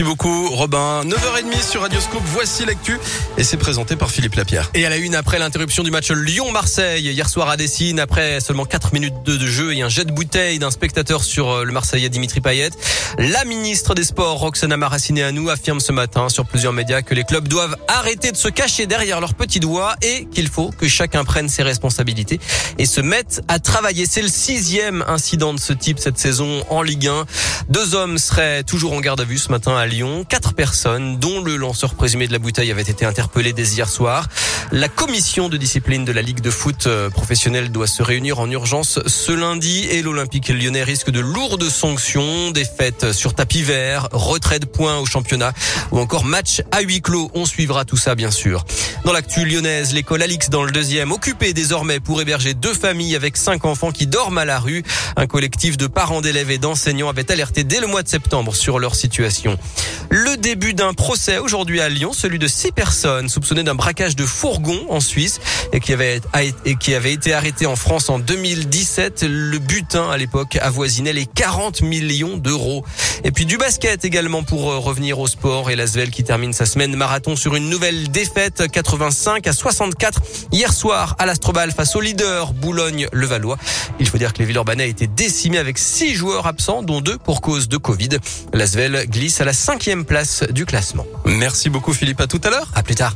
Merci beaucoup Robin. 9h30 sur Radioscope, voici l'actu et c'est présenté par Philippe Lapierre. Et à la une après l'interruption du match Lyon-Marseille hier soir à Dessine après seulement 4 minutes de jeu et un jet de bouteille d'un spectateur sur euh, le Marseillais Dimitri Payet. La ministre des Sports Roxana Maracineanu affirme ce matin sur plusieurs médias que les clubs doivent arrêter de se cacher derrière leurs petits doigts et qu'il faut que chacun prenne ses responsabilités et se mette à travailler. C'est le sixième incident de ce type cette saison en Ligue 1. Deux hommes seraient toujours en garde à vue ce matin à Lyon. Quatre personnes, dont le lanceur présumé de la bouteille, avaient été interpellées dès hier soir. La commission de discipline de la Ligue de foot euh, professionnelle doit se réunir en urgence ce lundi et l'Olympique lyonnais risque de lourdes sanctions, défaites sur tapis vert, retrait de points au championnat ou encore match à huis clos. On suivra tout ça bien sûr. Dans l'actu lyonnaise, l'école Alix dans le deuxième, occupée désormais pour héberger deux familles avec cinq enfants qui dorment à la rue. Un collectif de parents d'élèves et d'enseignants avait alerté dès le mois de septembre sur leur situation. Le début d'un procès aujourd'hui à Lyon, celui de six personnes soupçonnées d'un braquage de fourgon en Suisse et qui avait, été arrêté en France en 2017. Le butin à l'époque avoisinait les 40 millions d'euros. Et puis du basket également pour euh, revenir au sport et l'Asvel qui termine sa semaine marathon sur une nouvelle défaite 85 à 64 hier soir à l'Astrobal face au leader Boulogne-Levallois. Il faut dire que les Villeurbanais étaient décimés avec six joueurs absents dont deux pour cause de Covid. L'Asvel glisse à la cinquième place du classement. Merci beaucoup Philippe, à tout à l'heure. À plus tard.